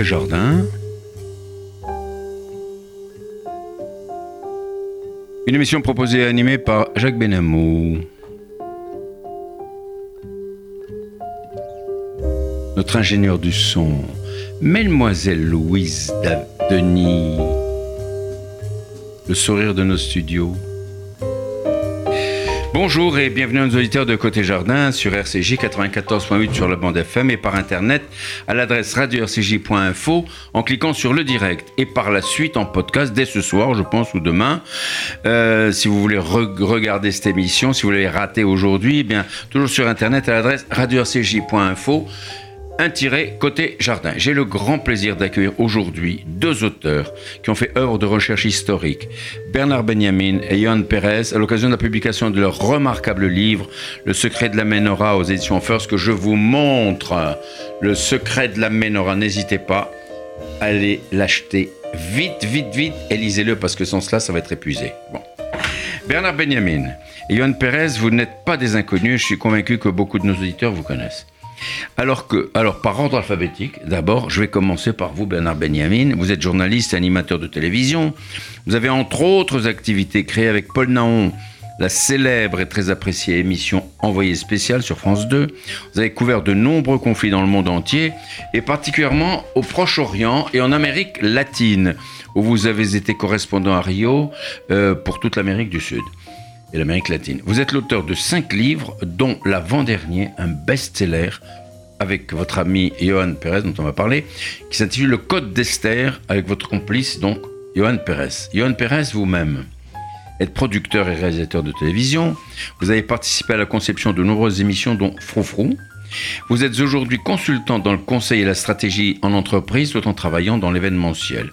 Jardin. Une émission proposée et animée par Jacques Benamou. Notre ingénieur du son, Mademoiselle Louise Denis. Le sourire de nos studios. Bonjour et bienvenue nos auditeurs de Côté Jardin sur RCJ 94.8 sur la bande FM et par internet à l'adresse radio-rcj.info en cliquant sur le direct et par la suite en podcast dès ce soir, je pense, ou demain. Euh, si vous voulez regarder cette émission, si vous l'avez raté aujourd'hui, eh bien toujours sur internet à l'adresse radio-rcj.info un tiré côté jardin. J'ai le grand plaisir d'accueillir aujourd'hui deux auteurs qui ont fait œuvre de recherche historique, Bernard Benjamin et Johan Perez, à l'occasion de la publication de leur remarquable livre Le secret de la menorah aux éditions First que je vous montre. Le secret de la menorah, n'hésitez pas, allez l'acheter vite, vite, vite et lisez-le parce que sans cela, ça va être épuisé. Bon. Bernard Benjamin et Johan Perez, vous n'êtes pas des inconnus, je suis convaincu que beaucoup de nos auditeurs vous connaissent. Alors que, alors par ordre alphabétique, d'abord, je vais commencer par vous, Bernard Benjamin. Vous êtes journaliste et animateur de télévision. Vous avez entre autres activités créées avec Paul Naon la célèbre et très appréciée émission Envoyé spécial sur France 2. Vous avez couvert de nombreux conflits dans le monde entier, et particulièrement au Proche-Orient et en Amérique latine, où vous avez été correspondant à Rio euh, pour toute l'Amérique du Sud et l'Amérique latine. Vous êtes l'auteur de cinq livres, dont l'avant-dernier, un best-seller, avec votre ami Johan Perez, dont on va parler, qui s'intitule Le Code d'Esther, avec votre complice, donc, Johan Perez. Johan Perez, vous-même, êtes producteur et réalisateur de télévision. Vous avez participé à la conception de nombreuses émissions, dont Froufrou, vous êtes aujourd'hui consultant dans le conseil et la stratégie en entreprise tout en travaillant dans l'événementiel.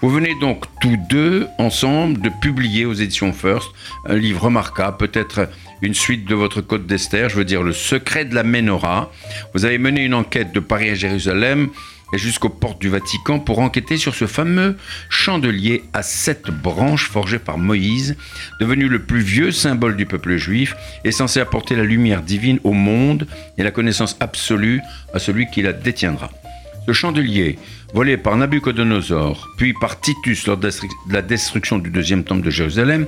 Vous venez donc tous deux ensemble de publier aux éditions First un livre remarquable, peut-être une suite de votre Code d'Esther, je veux dire le secret de la menorah. Vous avez mené une enquête de Paris à Jérusalem jusqu'aux portes du Vatican pour enquêter sur ce fameux chandelier à sept branches forgé par Moïse, devenu le plus vieux symbole du peuple juif et censé apporter la lumière divine au monde et la connaissance absolue à celui qui la détiendra. Ce chandelier, volé par Nabucodonosor, puis par Titus lors de la destruction du deuxième temple de Jérusalem,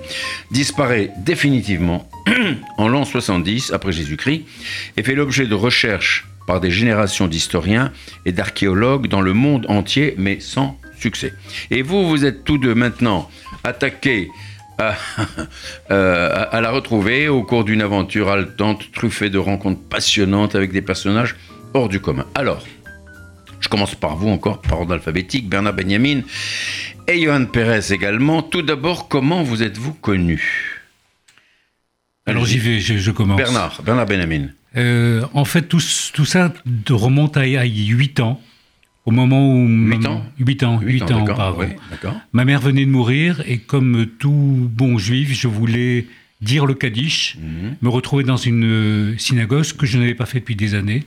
disparaît définitivement en l'an 70 après Jésus-Christ et fait l'objet de recherches par des générations d'historiens et d'archéologues dans le monde entier, mais sans succès. Et vous, vous êtes tous deux maintenant attaqués à, euh, à, la retrouver au cours d'une aventure haletante, truffée de rencontres passionnantes avec des personnages hors du commun. Alors, je commence par vous encore, par ordre alphabétique, Bernard Benjamin et Johan Pérez également. Tout d'abord, comment vous êtes-vous connus? Alors j'y vais, je, commence. Bernard, Bernard Benjamin. Euh, en fait, tout, tout, ça remonte à, 8 ans. Au moment où... 8 ans 8 ans, 8, ans, Ma mère venait de mourir et comme tout bon juif, je voulais dire le Kaddish, mhm. me retrouver dans une euh, synagogue, que je n'avais pas fait depuis des années,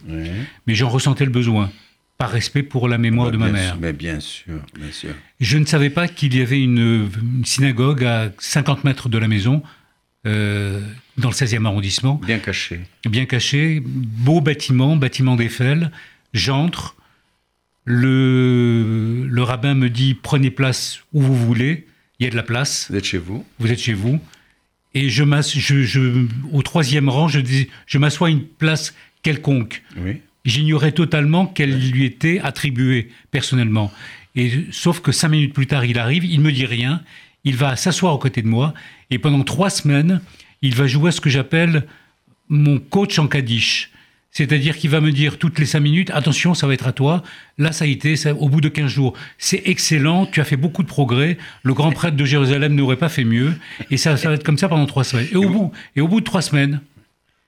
mais j'en ressentais le besoin, par respect pour la mémoire de ma mère. mais bien sûr, bien sûr. Je ne savais pas qu'il y avait une, synagogue à 50 mètres de la maison, euh, dans le 16e arrondissement. Bien caché. Bien caché, beau bâtiment, bâtiment d'Eiffel. J'entre, le, le rabbin me dit prenez place où vous voulez, il y a de la place. Vous êtes chez vous. Vous êtes chez vous. Et je, je, je au troisième rang, je, je m'assois à une place quelconque. Oui. J'ignorais totalement qu'elle lui était attribuée personnellement. Et sauf que cinq minutes plus tard, il arrive, il me dit rien, il va s'asseoir aux côtés de moi, et pendant trois semaines, il va jouer à ce que j'appelle mon coach en Kaddish. C'est-à-dire qu'il va me dire toutes les cinq minutes, attention, ça va être à toi. Là, ça a été au bout de 15 jours. C'est excellent, tu as fait beaucoup de progrès. Le grand prêtre de Jérusalem n'aurait pas fait mieux. Et ça, ça va être comme ça pendant trois semaines. Et au, bout, et au bout de trois semaines...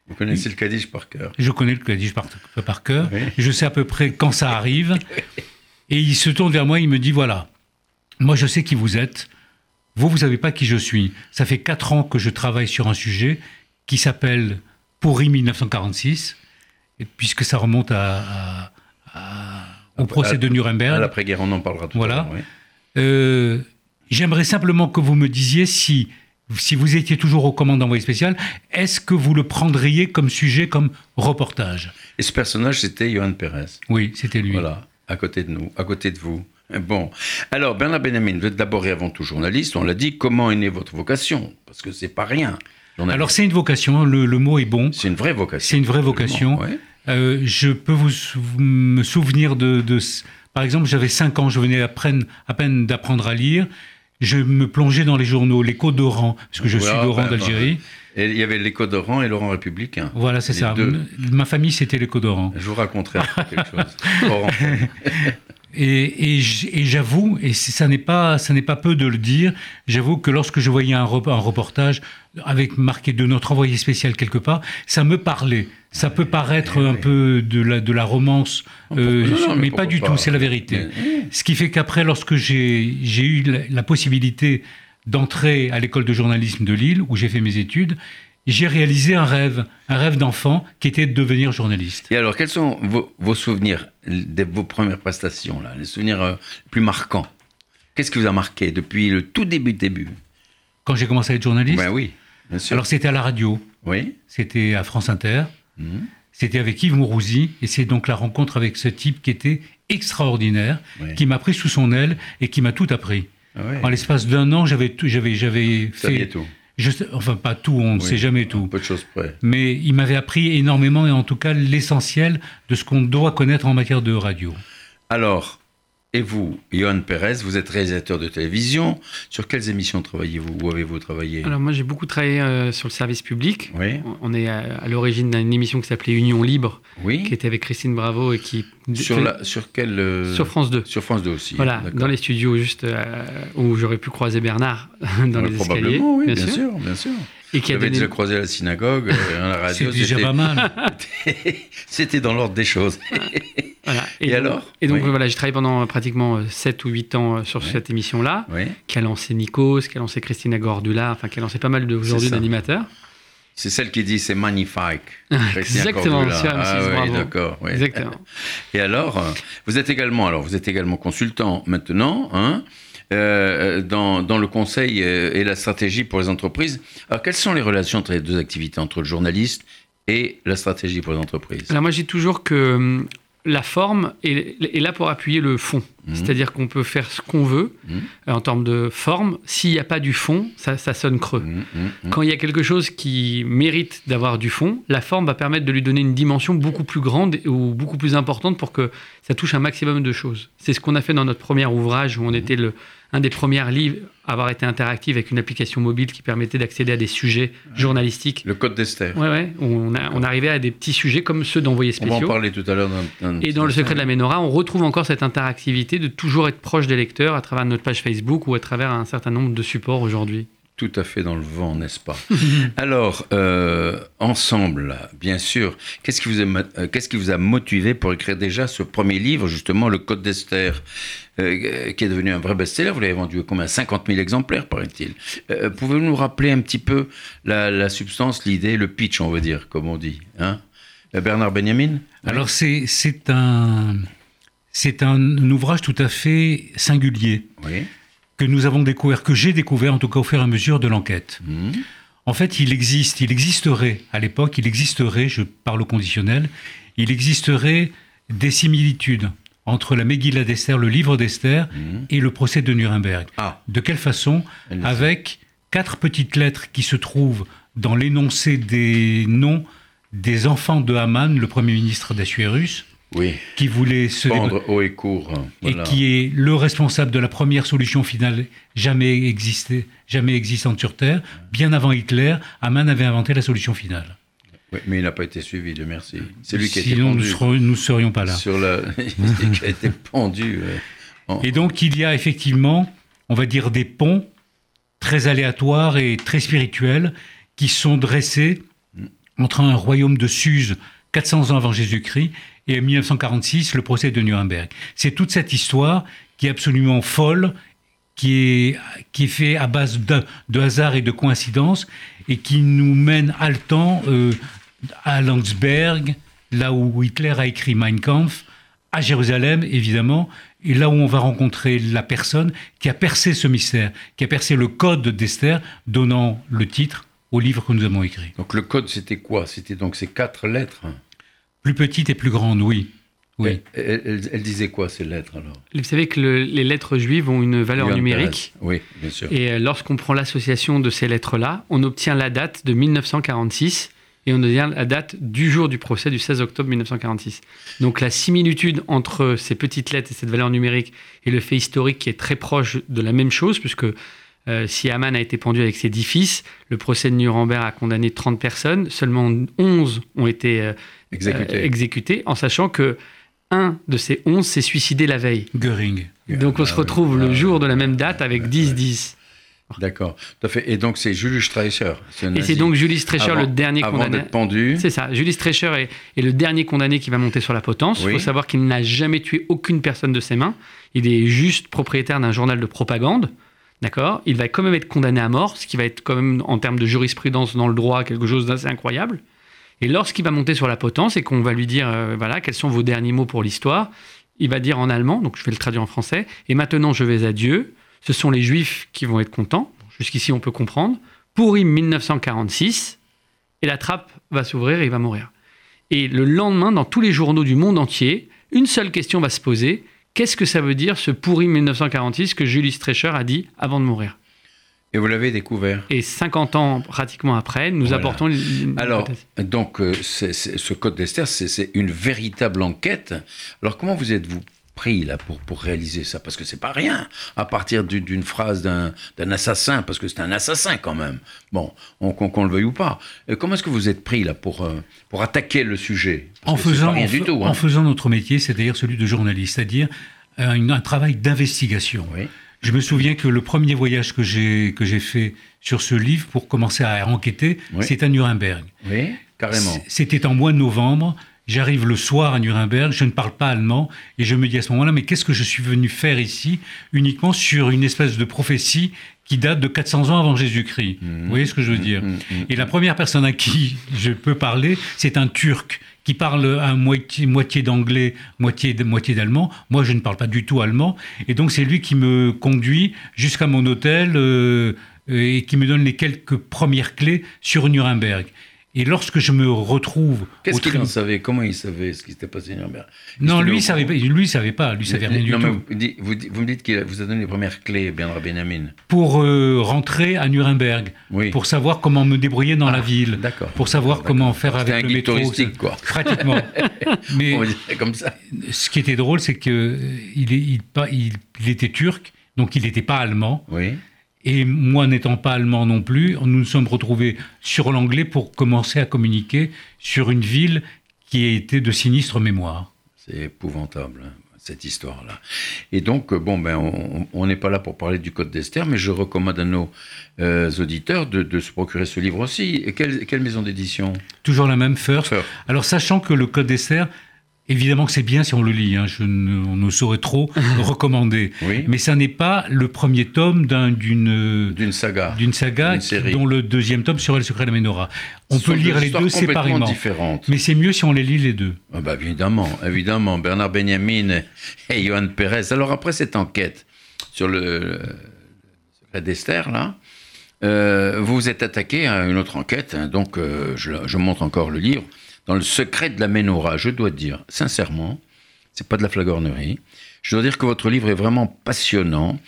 Vous connaissez le Kaddish par cœur. Je connais le Kaddish par, par cœur. Je sais à peu près quand ça arrive. Et il se tourne vers moi, il me dit, voilà, moi je sais qui vous êtes. Vous, vous savez pas qui je suis. Ça fait quatre ans que je travaille sur un sujet qui s'appelle Pourri 1946, puisque ça remonte à, au procès de Nuremberg. À l'après-guerre, on en parlera tout voilà. à l'heure. Euh, j'aimerais simplement que vous me disiez si, si vous étiez toujours au commandant envoyé spécial, est-ce que vous le prendriez comme sujet, comme reportage? Et ce personnage, c'était Johan Perez. Oui, c'était lui. Voilà. à côté de nous, à côté de vous. Bon, alors Bernard Benjamin, vous êtes d'abord et avant tout journaliste, on l'a dit, comment est née votre vocation? Parce que c'est pas rien. journaliste. Alors c'est une vocation, le, le mot est bon. c'est une vraie vocation. C'est une vraie vocation. Ouais. Euh, je peux vous me souvenir de, de- par exemple, j'avais 5 ans, je venais à peine, à peine d'apprendre à lire. Je me plongeais dans les journaux, l'écho d'Oran, parce que je suis d'Oran d'Algérie. Et il y avait l'écho d'Oran et Laurent Républicain. Voilà, c'est ça. deux. Ma famille, c'était l'écho d'Oran. Je vous raconterai quelque chose. Et, j'avoue, et ça n'est pas, ça n'est pas peu de le dire, j'avoue que lorsque je voyais un, rep- un reportage avec marqué de notre envoyé spécial quelque part, ça me parlait. Ça peut paraître un peu de la, de la romance, euh, Non, mais, mais pas du pas tout, c'est la vérité. Ce qui fait qu'après, lorsque j'ai j'ai eu la, la possibilité d'entrer à l'école de journalisme de Lille, où j'ai fait mes études, j'ai réalisé un rêve, un rêve d'enfant qui était de devenir journaliste. Et alors, quels sont vos, vos souvenirs de vos premières prestations, là, les souvenirs euh, plus marquants? Qu'est-ce qui vous a marqué depuis le tout début début? Quand j'ai commencé à être journaliste, Ben oui, bien sûr. alors c'était à la radio, oui. c'était à France Inter, Mhm. c'était avec Yves Mourouzi, et c'est donc la rencontre avec ce type qui était extraordinaire, Oui. qui m'a pris sous son aile et qui m'a tout appris. Ah ouais. En l'espace d'un an, j'avais tout- j'avais j'avais fait, tout. Je sais- enfin pas tout, on ne Oui. sait jamais tout. Peu de choses près. mais il m'avait appris énormément et en tout cas l'essentiel de ce qu'on doit connaître en matière de radio. Alors, et vous, Johan Pérez, vous êtes réalisateur de télévision. Sur quelles émissions travaillez-vous? Où avez-vous travaillé? Alors moi j'ai beaucoup travaillé euh, sur le service public. Oui, On est à, à l'origine d'une émission qui s'appelait Union Libre, qui était avec Christine Bravo et qui Sur, la, sur quelle euh, sur France 2. Sur France 2 aussi. Voilà, dans les studios juste euh, où j'aurais pu croiser Bernard dans Ouais, les escaliers, Probablement, oui, bien, sûr. bien sûr. et qui a donné déjà croisé à la synagogue, euh, à la radio. déjà c'était- pas mal. C'était dans l'ordre des choses. Voilà. Et donc- alors Et donc Oui. voilà, j'ai travaillé pendant euh, pratiquement 7 ou 8 ans euh, sur Oui. cette émission-là, Oui. qui a lancé Nikos, qui a lancé Christina Gordula, enfin qui a lancé pas mal aujourd'hui d'animateurs. C'est celle qui dit c'est magnifique. Exactement, M6, Ah oui, d'accord. oui. Exactement. Et alors, euh, vous êtes également, alors vous êtes également consultant maintenant, hein, euh, dans, dans le conseil euh, et la stratégie pour les entreprises. Alors, quelles sont les relations entre les deux activités, entre le journaliste et la stratégie pour les entreprises? Alors moi, j'ai toujours que hum, la forme est, là pour appuyer le fond. Mhm. C'est-à-dire qu'on peut faire ce qu'on veut Mhm. euh, en termes de forme. S'il n'y a pas du fond, ça, ça sonne creux. Hum. Quand il y a quelque chose qui mérite d'avoir du fond, la forme va permettre de lui donner une dimension beaucoup plus grande ou beaucoup plus importante pour que ça touche un maximum de choses. C'est ce qu'on a fait dans notre premier ouvrage où on était le, un des premiers livres à avoir été interactif avec une application mobile qui permettait d'accéder à des sujets journalistiques. Le code d'Esther. Ouais, ouais, on, a- on arrivait à des petits sujets comme ceux d'envoyés On va en spéciaux. parler tout à l'heure. Et dans le secret de la Ménora, on retrouve encore cette interactivité de toujours être proche des lecteurs à travers notre page Facebook ou à travers un certain nombre de supports aujourd'hui. Tout à fait dans le vent, n'est-ce pas Alors, euh, ensemble, bien sûr, qu'est-ce qui, vous a, euh, qu'est-ce qui vous a motivé pour écrire déjà ce premier livre, justement, Le Code d'Esther, euh, qui est devenu un vrai best-seller? Vous l'avez vendu combien? 50 000 exemplaires, paraît-il. Euh, Pouvez-vous nous rappeler un petit peu la, la substance, l'idée, le pitch, on va dire, comme on dit hein? Bernard Benjamin? Alors c'est c'est un c'est un ouvrage tout à fait singulier Oui. que nous avons découvert, que j'ai découvert en tout cas au fur et à mesure de l'enquête. Mhm. En fait, il existe, il existerait à l'époque, il existerait, je parle au conditionnel, il existerait des similitudes entre la Megillah d'Esther, le livre d'Esther, Mhm. et le procès de Nuremberg. Ah, De quelle façon. Avec quatre petites lettres qui se trouvent dans l'énoncé des noms des enfants de Haman, le premier ministre d'Assuérus, oui. qui voulait se Pendre haut et court. hein, voilà. et qui est le responsable de la première solution finale jamais existée, jamais existante sur Terre. Bien avant Hitler, Haman avait inventé la solution finale. Oui, mais il n'a pas été suivi, Dieu merci. C'est lui qui a été Sinon, nous pendu. ne serions pas là. Sur la... qui a été pendu. euh, en- Et donc, il y a effectivement, on va dire, des ponts très aléatoires et très spirituels qui sont dressés entre un royaume de Suse, 400 ans avant Jésus-Christ, et en 1946, le procès de Nuremberg. C'est toute cette histoire qui est absolument folle, qui est, qui fait à base de, hasard et de coïncidence, et qui nous mène haletant euh, à Landsberg, là où Hitler a écrit Mein Kampf, à Jérusalem, évidemment, et là où on va rencontrer la personne qui a percé ce mystère, qui a percé le code d'Esther, donnant le titre au livre que nous avons écrit. Donc le code, c'était quoi? C'était donc ces quatre lettres. Plus petite et plus grande, oui. Oui. Elle, elle- elle disait quoi ces lettres alors? Vous savez que le- les lettres juives ont une valeur numérique. Oui, bien sûr. Et euh, lorsqu'on prend l'association de ces lettres-là, on obtient la date de 1946 et on obtient la date du jour du procès du 16 octobre 1946. Donc la similitude entre ces petites lettres et cette valeur numérique et le fait historique qui est très proche de la même chose, puisque euh, si Haman a été pendu avec ses dix fils, le procès de Nuremberg a condamné 30 personnes, seulement 11 ont été euh, Exécuté. euh, exécutés, en sachant que un de ces 11 s'est suicidé la veille. Göring. Donc on se Ah oui. retrouve Ah le oui. jour de la même date avec 10-10. D'accord. Tout à fait. Et donc c'est Julius Streicher. Et c'est donc Julie Streicher, Avant- le dernier Avant condamné. d'être pendu. C'est ça. Julie Streicher est, est le dernier condamné qui va monter sur la potence. Il Oui. faut savoir qu'il n'a jamais tué aucune personne de ses mains. Il est juste propriétaire d'un journal de propagande. D'accord? Il va quand même être condamné à mort, ce qui va être quand même, en termes de jurisprudence dans le droit, quelque chose d'assez incroyable. Et lorsqu'il va monter sur la potence et qu'on va lui dire, euh, voilà, quels sont vos derniers mots pour l'histoire, il va dire en allemand, donc je vais le traduire en français, et maintenant je vais à Dieu, ce sont les Juifs qui vont être contents, jusqu'ici on peut comprendre, Pourim 1946, et la trappe va s'ouvrir et il va mourir. Et le lendemain, dans tous les journaux du monde entier, une seule question va se poser, qu'est-ce que ça veut dire ce Pourim 1946 que Julie Streicher a dit avant de mourir? Et vous l'avez découvert. Et 50 ans pratiquement après, nous Voilà. apportons... une Alors, donc, euh, ce code d'Esther, c'est- c'est une véritable enquête. Alors, comment vous êtes-vous pris là pour, pour réaliser ça? Parce que c'est pas rien. À partir du- d'une phrase d'un d'un assassin, parce que c'est un assassin quand même. Bon, on- qu'on qu'on le veuille ou pas. Euh, comment est-ce que vous êtes pris là pour, euh, pour attaquer le sujet? Parce En faisant, pas rien en, du fa- tout. hein. en faisant notre métier, c'est-à-dire celui de journaliste, c'est-à-dire euh, une- un travail d'investigation. Oui. Je me souviens que le premier voyage que j'ai que j'ai fait sur ce livre pour commencer à enquêter, Oui. c'est à Nuremberg. Oui, carrément. C'était en mois de novembre. J'arrive le soir à Nuremberg, je ne parle pas allemand, et je me dis à ce moment-là, mais qu'est-ce que je suis venu faire ici, uniquement sur une espèce de prophétie qui date de 400 ans avant Jésus-Christ Vous voyez ce que je veux dire Mhm, mhm. Et la première personne à qui je peux parler, c'est un Turc qui parle à moitié, moitié d'anglais, moitié, moitié d'allemand. Moi, je ne parle pas du tout allemand. Et donc, c'est lui qui me conduit jusqu'à mon hôtel euh, et qui me donne les quelques premières clés sur Nuremberg. Et lorsque je me retrouve... Qu'est-ce qu'il en savait? Comment il savait ce qui s'était passé à Nuremberg Non, lui, il savait pas. Lui, il savait pas. Lui, savait rien du non, tout. mais vous, vous me dites qu'il vous a donné les premières clés, bien Benjamin. Pour euh, rentrer à Nuremberg, Oui. pour savoir comment me débrouiller dans Ah, la ville, D'accord. pour savoir comment faire avec un le métro. touristique, quoi. Pratiquement. Mais comme ça. ce qui était drôle, c'est que euh, il- il était turc, donc il n'était pas allemand. Oui. Et moi, n'étant pas allemand non plus, nous nous sommes retrouvés sur l'anglais pour commencer à communiquer sur une ville qui était de sinistre mémoire. C'est épouvantable, hein, cette histoire-là. Et donc, euh, bon, ben, on- on n'est pas là pour parler du Code d'Esther, mais je recommande à nos euh, auditeurs de, de se procurer ce livre aussi. Et quelle, quelle maison d'édition? Toujours la même first. First. Alors, sachant que le Code d'Esther, évidemment que c'est bien si on le lit, hein, je ne, on ne saurait trop recommander. Oui. Mais ça n'est pas le premier tome d'un- d'une saga. d'une saga série. dont le deuxième tome serait le secret de la Menorah. On Ce peut lire les deux séparément. différentes. Mais c'est mieux si on les lit les deux. Ah bah, évidemment, évidemment. Bernard Benjamin et Johan Pérez. Alors, après cette enquête sur le, le secret d'Esther, là, euh, vous vous êtes attaqué à une autre enquête. hein. donc, euh, je, je montre encore le livre. Dans le secret de la Ménorah, je dois dire, sincèrement, c'est pas de la flagornerie. Je dois dire que votre livre est vraiment passionnant.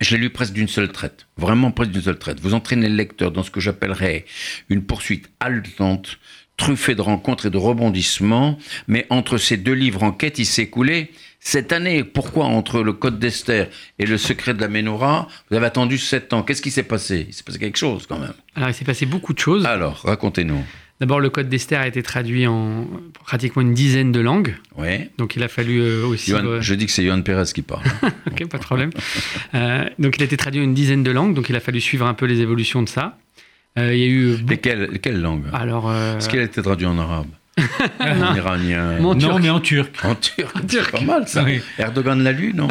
Je l'ai lu presque d'une seule traite, vraiment presque d'une seule traite. Vous entraînez le lecteur dans ce que j'appellerais une poursuite haletante, truffée de rencontres et de rebondissements, mais entre ces deux livres en quête, il s'est écoulé cette année. Pourquoi entre le Code d'Esther et le secret de la Ménorah, vous avez attendu sept ans? Qu'est-ce qui s'est passé? Il s'est passé quelque chose quand même. Alors, il s'est passé beaucoup de choses. Alors, racontez-nous. D'abord, le code d'Esther a été traduit en pratiquement une dizaine de langues. Oui. Donc, il a fallu euh, aussi. Euh, Je dis que c'est Johan Pérez qui parle. Ok, pas de problème. Euh, donc, il a été traduit en une dizaine de langues. Donc, il a fallu suivre un peu les évolutions de ça. Il y a eu. beaucoup- Lesquelles, quelle langue? Alors. Est-ce qu'il a été traduit en arabe? En iranien Mon- En non, turc. mais en turc. En turc, c'est turc. pas mal ça. Oui. Erdogan l'a lu, non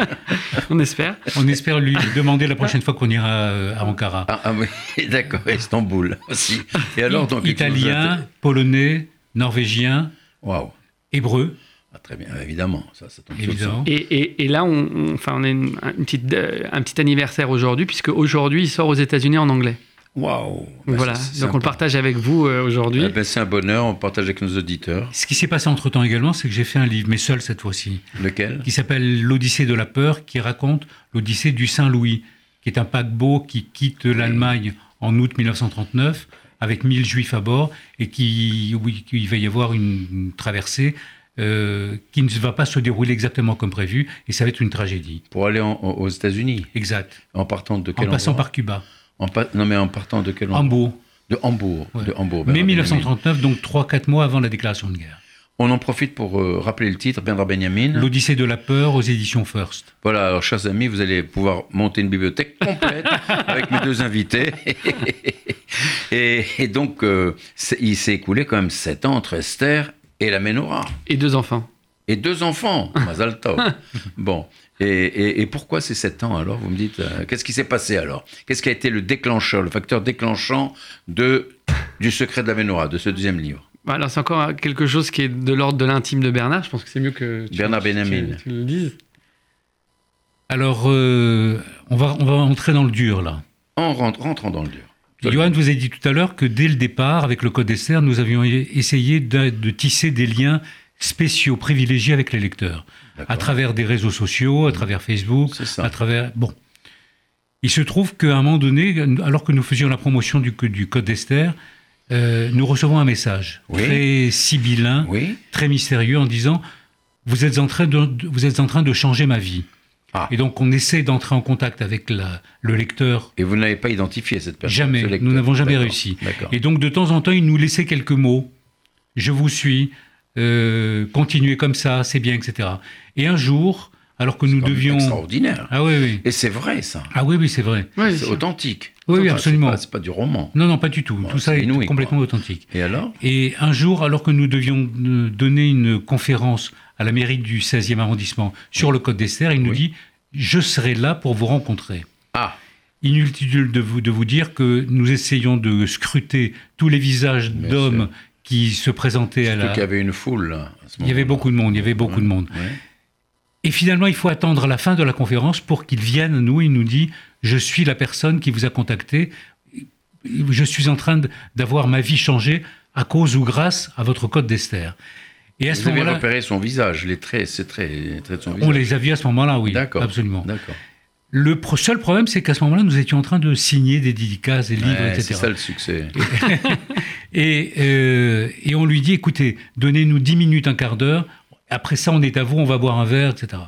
on espère. On espère lui demander la prochaine fois qu'on ira euh, à Ankara. ah, ah oui, d'accord, Istanbul aussi. Et alors, donc, Italien, polonais, norvégien, Waouh. hébreu, Ah, très bien, évidemment, ça, ça tombe évidemment. Et, et- et là, on, on- enfin, on a une, une petite, euh, un petit anniversaire aujourd'hui, puisque aujourd'hui, il sort aux États-Unis en anglais. Waouh Donc voilà, donc on le partage avec vous euh, aujourd'hui. Eh ben, c'est un bonheur, on partage avec nos auditeurs. Ce qui s'est passé entre-temps également, c'est que j'ai fait un livre, mais seul cette fois-ci, Lequel? Qui s'appelle L'Odyssée de la peur, qui raconte l'Odyssée du Saint-Louis, qui est un paquebot qui quitte l'Allemagne en août 1939 avec 1000 juifs à bord et qui, oui, il va y avoir une, une traversée euh, qui ne va pas se dérouler exactement comme prévu et ça va être une tragédie. Pour aller en- aux États-Unis? Exact. En partant de En quel passant endroit? par Cuba. En pa- Non, mais en partant de quel endroit Hambourg. De Hambourg. Ouais. De Hambourg Mai Bernard 1939, donc 3-4 mois avant la déclaration de guerre. On en profite pour euh, rappeler le titre, Bernard Benjamin. L'Odyssée de la peur aux éditions First. Voilà, alors chers amis, vous allez pouvoir monter une bibliothèque complète avec mes deux invités. et, et donc, euh, il s'est écoulé quand même sept ans entre Esther et la Ménorah. Et deux enfants. Et deux enfants, Mazal Tov. Bon, et, et- et pourquoi ces sept ans alors Vous me dites, euh, qu'est-ce qui s'est passé alors? Qu'est-ce qui a été le déclencheur, le facteur déclenchant de, du secret de la Ménorah, de ce deuxième livre? Bah, Alors c'est encore quelque chose qui est de l'ordre de l'intime de Bernard. Je pense que c'est mieux que tu, Bernard tu- Benjamin. tu le dises. Alors, euh, on, va, on va entrer dans le dur là. En rentrant, rentrant dans le dur. Johan vous a dit tout à l'heure que dès le départ, avec le Code Esther, nous avions essayé de, de tisser des liens spéciaux, privilégiés avec les lecteurs, à travers des réseaux sociaux, à travers Facebook, à travers... Bon. Il se trouve qu'à un moment donné, alors que nous faisions la promotion du, du Code Esther, euh, nous recevons un message Oui. très sibyllin, Oui très mystérieux, en disant vous êtes en train de, vous êtes en train de changer ma vie. Ah. Et donc on essaie d'entrer en contact avec la- le lecteur. Et vous n'avez pas identifié cette personne Jamais. ce. Nous n'avons jamais réussi. Et donc de temps en temps, il nous laissait quelques mots. Je vous suis. Euh, continuez comme ça, c'est bien, etc. Et un jour, alors que nous C'est devions. extraordinaire. Ah oui, oui. Et c'est vrai ça. Ah oui, oui, c'est vrai. C'est authentique. Oui, absolument. C'est pas, du roman. Non, non, pas du tout. Bon, Tout ça est complètement quoi. authentique. Et alors Et un jour, alors que nous devions euh, donner une conférence à la mairie du 16e arrondissement sur le Code d'Esther, il nous Oui. dit Je serai là pour vous rencontrer. Ah, Inutile de vous, de vous dire que nous essayons de scruter tous les visages d'hommes qui se présentaient à la. qu'il y avait une foule. là, à ce Il y avait beaucoup de monde, il y avait beaucoup de monde. Ouais. Et finalement, il faut attendre la fin de la conférence pour qu'il vienne à nous. Il nous dit Je suis la personne qui vous a contacté. Je suis en train d'avoir ma vie changée à cause ou grâce à votre code d'Esther. Et à ce Vous avez repéré son visage, les traits, ses traits, les traits de son on visage. les a vus à ce moment-là, oui. D'accord. Absolument. D'accord. Le seul problème, c'est qu'à ce moment-là, nous étions en train de signer des dédicaces, des livres, Ouais, etc. c'est ça le succès. Et, euh, et on lui dit, écoutez, donnez-nous 10 minutes, un quart d'heure, après ça, on est à vous, on va boire un verre, etc.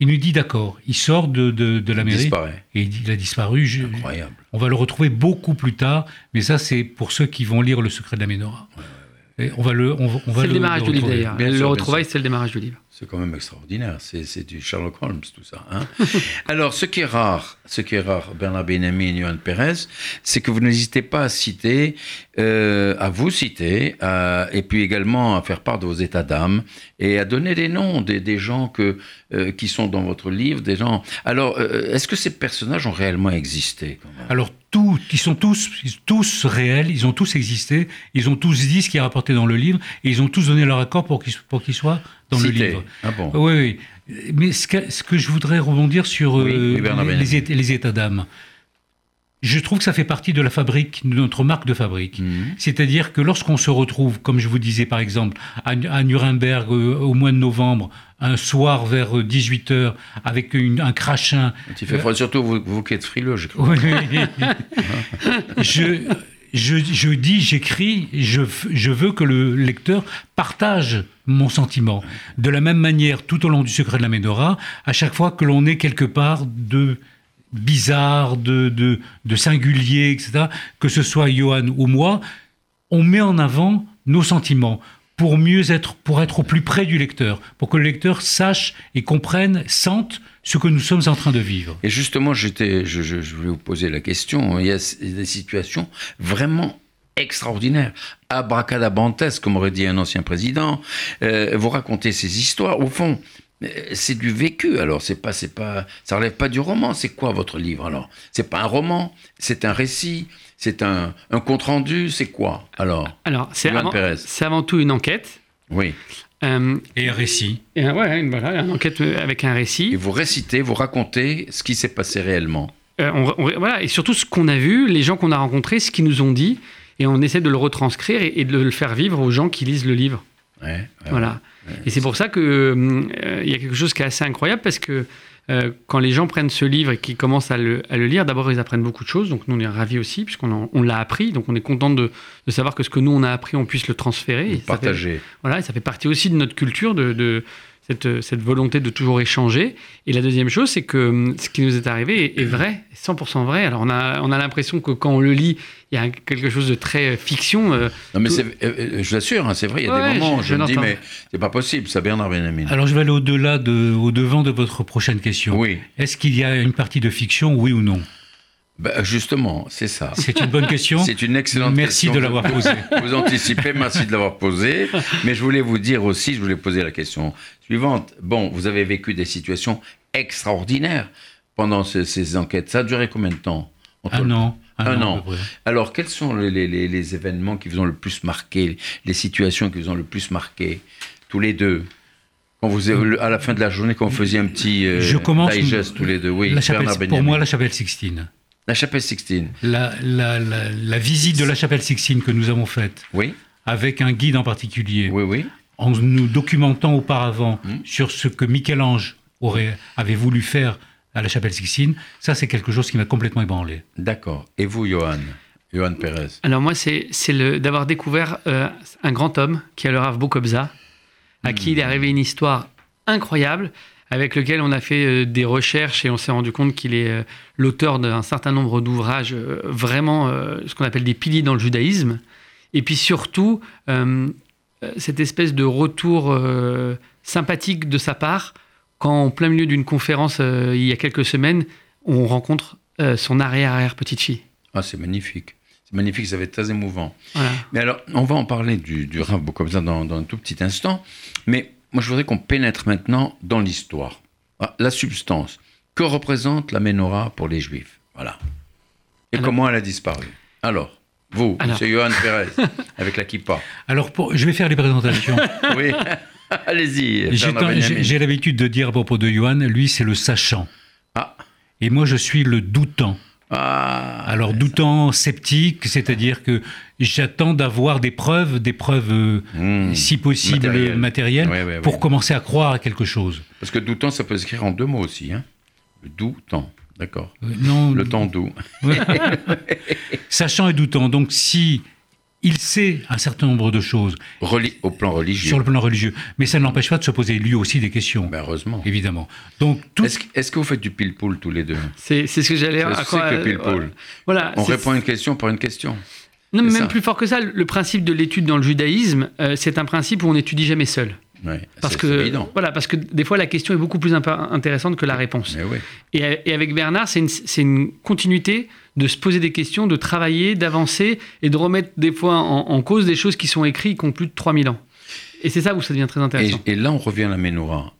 Il nous dit, d'accord. Il sort de, de, de la Il mairie disparaît. et il, a disparu. Je- Incroyable. on va le retrouver beaucoup plus tard, mais ça, c'est pour ceux qui vont lire Le secret de la Ménorah. Et on va le, on va, on va C'est le démarrage du livre d'ailleurs. Le retrouvaille, c'est le démarrage du livre. C'est quand même extraordinaire. C'est c'est du Sherlock Holmes, tout ça. hein. Alors, ce qui est rare, ce qui est rare, Bernard Benjamin et Johan Pérez, c'est que vous n'hésitez pas à citer, euh, à vous citer, à- et puis également à faire part de vos états d'âme et à donner des noms des, des gens que, euh, qui sont dans votre livre, des gens. Alors, euh, est-ce que ces personnages ont réellement existé quand même? Alors, ils sont tous, tous réels, ils ont tous existé, ils ont tous dit ce qui est rapporté dans le livre, et ils ont tous donné leur accord pour qu'ils pour qu'ils soient dans le livre. Ah bon? Oui, oui. Mais ce que, ce que je voudrais rebondir sur Oui, euh, oui, les, états- les états d'âme, je trouve que ça fait partie de la fabrique, de notre marque de fabrique. Mhm. C'est-à-dire que lorsqu'on se retrouve, comme je vous disais par exemple, à, à Nuremberg euh, au mois de novembre, un soir vers 18h, avec une- un crachin, Il fait froid, surtout vous, vous qui êtes frileux, je crois. oui, oui. je, je, dis, j'écris, je, veux que le lecteur partage mon sentiment. De la même manière, tout au long du secret de la Médora, à chaque fois que l'on est quelque part de bizarre, de, de, de singulier, etc., que ce soit Johan ou moi, on met en avant nos sentiments pour mieux être, pour être au plus près du lecteur, pour que le lecteur sache et comprenne, sente ce que nous sommes en train de vivre. Et justement, j'étais, je, je- je voulais vous poser la question. Il y a des situations vraiment extraordinaires, abracadabrantes, comme aurait dit un ancien président. Euh, vous racontez ces histoires. Au fond, euh, c'est du vécu. Alors, c'est pas, c'est pas, ça relève pas du roman. C'est quoi votre livre alors? C'est pas un roman? C'est un récit? C'est un, un compte rendu. C'est quoi alors? Alors, avant, c'est avant tout une enquête. Oui. Euh, Et un récit. et, ouais, une, voilà, une enquête euh, avec un récit. Et vous récitez, vous racontez ce qui s'est passé réellement. euh, on- on- voilà, et surtout ce qu'on a vu, les gens qu'on a rencontrés, ce qu'ils nous ont dit, et on essaie de le retranscrire et, et de le faire vivre aux gens qui lisent le livre. Ouais, ouais, Voilà. ouais. Et c'est pour ça qu'il il y a quelque chose qui est assez incroyable parce que euh, quand les gens prennent ce livre et qu'ils commencent à le, à le lire, d'abord ils apprennent beaucoup de choses, donc nous on est ravis aussi puisqu'on on l'a appris, donc on est content de, de savoir que ce que nous on a appris, on puisse le transférer. Et fait- Partager. voilà, et ça fait partie aussi de notre culture, de, de cette, cette volonté de toujours échanger. Et la deuxième chose, c'est que hum, ce qui nous est arrivé est, est vrai, est 100% vrai. Alors on a, on a l'impression que quand on le lit, il y a quelque chose de très fiction. euh, Non, mais Tout- euh, euh, je l'assure, hein, c'est vrai, il y a Ouais, des moments où je- je, me dis, mais c'est pas possible, ça, Bernard Benjamin. Alors je vais aller au-delà, de, au-devant de votre prochaine question. Oui, Est-ce qu'il y a une partie de fiction, oui ou non? Bah, justement, c'est ça. C'est une bonne question. C'est une excellente Merci question. de l'avoir posée. Vous anticipez, merci de l'avoir posée. Mais je voulais vous dire aussi, je voulais poser la question suivante. Bon, vous avez vécu des situations extraordinaires pendant ce- ces enquêtes. Ça a duré combien de temps Un an. Un an. Alors, quels sont les, les- les- les événements qui vous ont le plus marqué, les situations qui vous ont le plus marqué, tous les deux? Quand vous, à la fin de la journée, quand vous faisiez un petit euh, Je commence- digest tous les deux, oui. La chapelle- pour moi, la chapelle Sixtine. La chapelle Sixtine, La, la- la- la visite de la chapelle Sixtine que nous avons faite, oui, avec un guide en particulier, oui, oui. en nous documentant auparavant Hmm. sur ce que Michel-Ange aurait, avait voulu faire à la chapelle Sixtine, ça c'est quelque chose qui m'a complètement ébranlé. D'accord. Et vous, Johan? Johan Pérez? Alors moi, c'est c'est le- d'avoir découvert euh, un grand homme qui est le Rav Boukobza, à qui il est arrivé une histoire incroyable, avec lequel on a fait euh, des recherches et on s'est rendu compte qu'il est euh, l'auteur d'un certain nombre d'ouvrages euh, vraiment ce qu'on appelle des piliers dans le judaïsme. Et puis surtout, euh, cette espèce de retour euh, sympathique de sa part, quand en plein milieu d'une conférence euh, il y a quelques semaines, on rencontre son arrière-arrière petite fille. Ah, c'est magnifique. C'est magnifique, ça va être très émouvant. Voilà. Mais alors, on va en parler du, du Rav Boukobza dans, dans un tout petit instant. Mais moi, je voudrais qu'on pénètre maintenant dans l'histoire. Ah, La substance. Que représente la menorah pour les Juifs? Voilà. Et Alors- comment elle a disparu? Alors, vous, monsieur Johan Pérez, avec la kippa. Alors, pour- je vais faire les présentations. Oui. Allez-y. J'ai l'habitude de dire à propos de Johan, lui c'est le sachant. Ah. Et moi je suis le doutant. Ah. Alors doutant, sceptique, c'est-à-dire que j'attends d'avoir des preuves, des preuves euh, Hmm. si possible Matérielles. pour commencer à croire à quelque chose. Parce que doutant, ça peut s'écrire en deux mots aussi. Hein. Temps. D'accord. Euh, non, Le temps doux. sachant et doutant. Donc si il sait un certain nombre de choses Reli- au plan religieux. sur le plan religieux, mais ça ne l'empêche pas de se poser lui aussi des questions, Ben, heureusement. évidemment. Donc tout, Est-ce que- vous faites du pile-poule tous les deux? C'est ce que j'allais à que quoi- c'est que le pile-poule Voilà. On répond à une question par une question. Non, mais même ça. plus fort que ça, le principe de l'étude dans le judaïsme, euh, c'est un principe où on n'étudie jamais seul. Ouais, Parce c'est- que, évident. voilà, parce que des fois, la question est beaucoup plus intéressante que la réponse. Et, et avec Bernard, c'est une, c'est une continuité de se poser des questions, de travailler, d'avancer et de remettre des fois en, en cause des choses qui sont écrites qui ont plus de 3000 ans. Et c'est ça où ça devient très intéressant. et là, on revient à la menorah.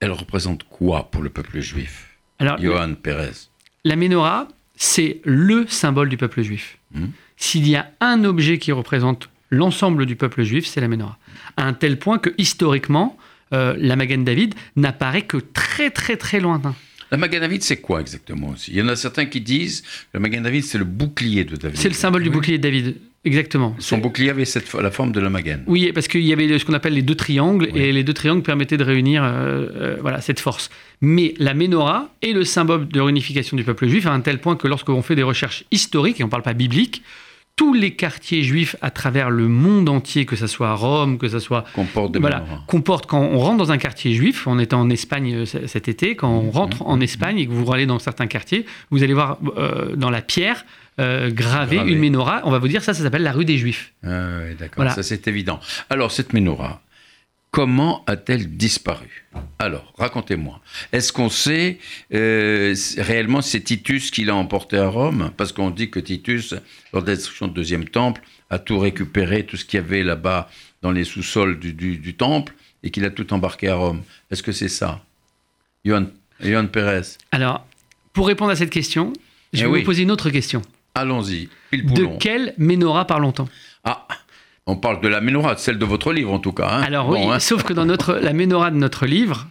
Elle représente quoi pour le peuple juif? Alors, Johan Pérez. La menorah, c'est le symbole du peuple juif. Mhm. S'il y a un objet qui représente l'ensemble du peuple juif, c'est la menorah. À un tel point que historiquement, euh, la Magen David n'apparaît que très très très lointain. La Magen David, c'est quoi exactement aussi? Il y en a certains qui disent que la Magen David, c'est le bouclier de David. C'est le symbole du bouclier de David, exactement. Son bouclier avait cette, la forme de la Magen. Oui, parce qu'il y avait ce qu'on appelle les deux triangles, Oui. et les deux triangles permettaient de réunir euh, euh, voilà, cette force. Mais la menorah est le symbole de réunification du peuple juif, à un tel point que lorsqu'on fait des recherches historiques, et on ne parle pas biblique, tous les quartiers juifs à travers le monde entier, que ce soit Rome, que ce soit Comporte des voilà, comporte quand on rentre dans un quartier juif, on était en Espagne euh, cet été, quand on rentre en Espagne et que vous allez dans certains quartiers, vous allez voir euh, dans la pierre euh, gravée Gravé. une menorah, on va vous dire ça, ça s'appelle la rue des Juifs. Ah d'accord, Voilà. ça c'est évident. Alors, cette menorah, comment a-t-elle disparu? Alors, racontez-moi. Est-ce qu'on sait euh, réellement c'est Titus qui l'a emporté à Rome? Parce qu'on dit que Titus, lors de la destruction du deuxième temple, a tout récupéré, tout ce qu'il y avait là-bas dans les sous-sols du, du- du temple, et qu'il a tout embarqué à Rome. Est-ce que c'est ça? Johan, Johan Pérez, Alors, pour répondre à cette question, je Eh vais oui. vous poser une autre question. allons-y, De quelle menorah parlons-on Ah, on parle de la menorah, celle de votre livre en tout cas. hein. Alors Bon, oui, hein. sauf que dans notre, la menorah de notre livre,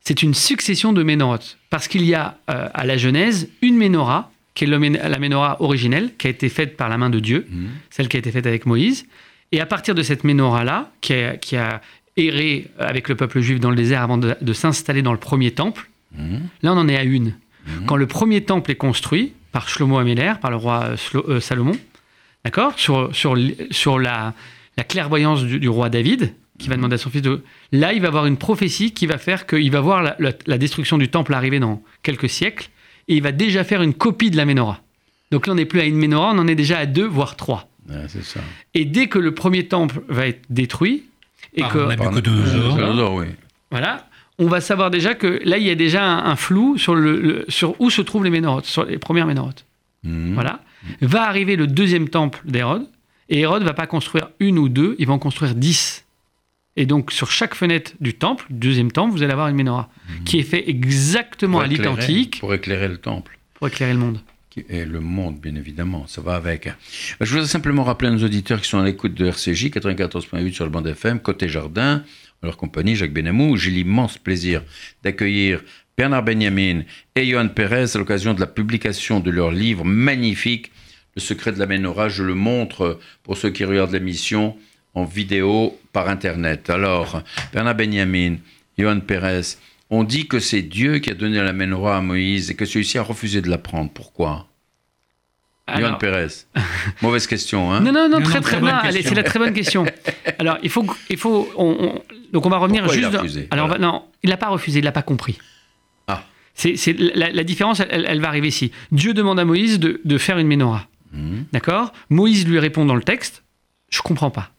c'est une succession de ménorotes. Parce qu'il y a euh, à la Genèse une ménorah, qui est la ménorah originelle, qui a été faite par la main de Dieu, Mhm. celle qui a été faite avec Moïse. Et à partir de cette ménorah-là, qui a, qui a erré avec le peuple juif dans le désert avant de, de s'installer dans le premier temple, Mhm. là on en est à une. Quand le premier temple est construit par Shlomo Améler, par le roi euh, Salomon, d'accord, sur, sur, sur la, la clairvoyance du, du roi David, qui va demander à son fils de... Là, il va avoir une prophétie qui va faire qu'il va voir la, la- la destruction du temple arriver dans quelques siècles, et il va déjà faire une copie de la Ménorah. Donc là, on n'est plus à une Ménorah, on en est déjà à deux, voire trois. Ouais, c'est ça. Et dès que le premier temple va être détruit, et Par que... Nabucodonosor. Nabucodonosor, oui. Voilà. On va savoir déjà que là, il y a déjà un, un flou sur, le, le- sur où se trouvent les Ménorotes, sur les premières Ménorotes. Mhm. Voilà. Va arriver le deuxième temple d'Hérode, et Hérode va pas construire une ou deux, il va en construire dix. Et donc, sur chaque fenêtre du temple, deuxième temple, vous allez avoir une menorah, qui est fait exactement Pour à l'identique Pour éclairer le temple. pour éclairer le monde. Et le monde, bien évidemment, ça va avec. Je voudrais simplement rappeler à nos auditeurs qui sont à l'écoute de RCJ 94.8 sur le bande FM, côté jardin, en leur compagnie, Jacques Benamou. J'ai l'immense plaisir d'accueillir Bernard Benjamin et Johan Pérez à l'occasion de la publication de leur livre magnifique, Le secret de la menorah. Je le montre pour ceux qui regardent l'émission en vidéo par Internet. Alors, Bernard Benjamin, Johan Pérez, on dit que c'est Dieu qui a donné la menorah à Moïse et que celui-ci a refusé de la prendre. Pourquoi? Johan Pérez. Mauvaise question, hein? Non, non, non, très, très, question. c'est la très bonne question. Alors, il faut, il faut, on- on- donc on va revenir Pourquoi il juste. a dans- refusé? Alors, non, il l'a pas refusé, il l'a pas compris. C'est, c'est- la, la différence, elle, elle va arriver ici. Dieu demande à Moïse de, de faire une menorah. Mhm. D'accord? Moïse lui répond dans le texte Je comprends pas.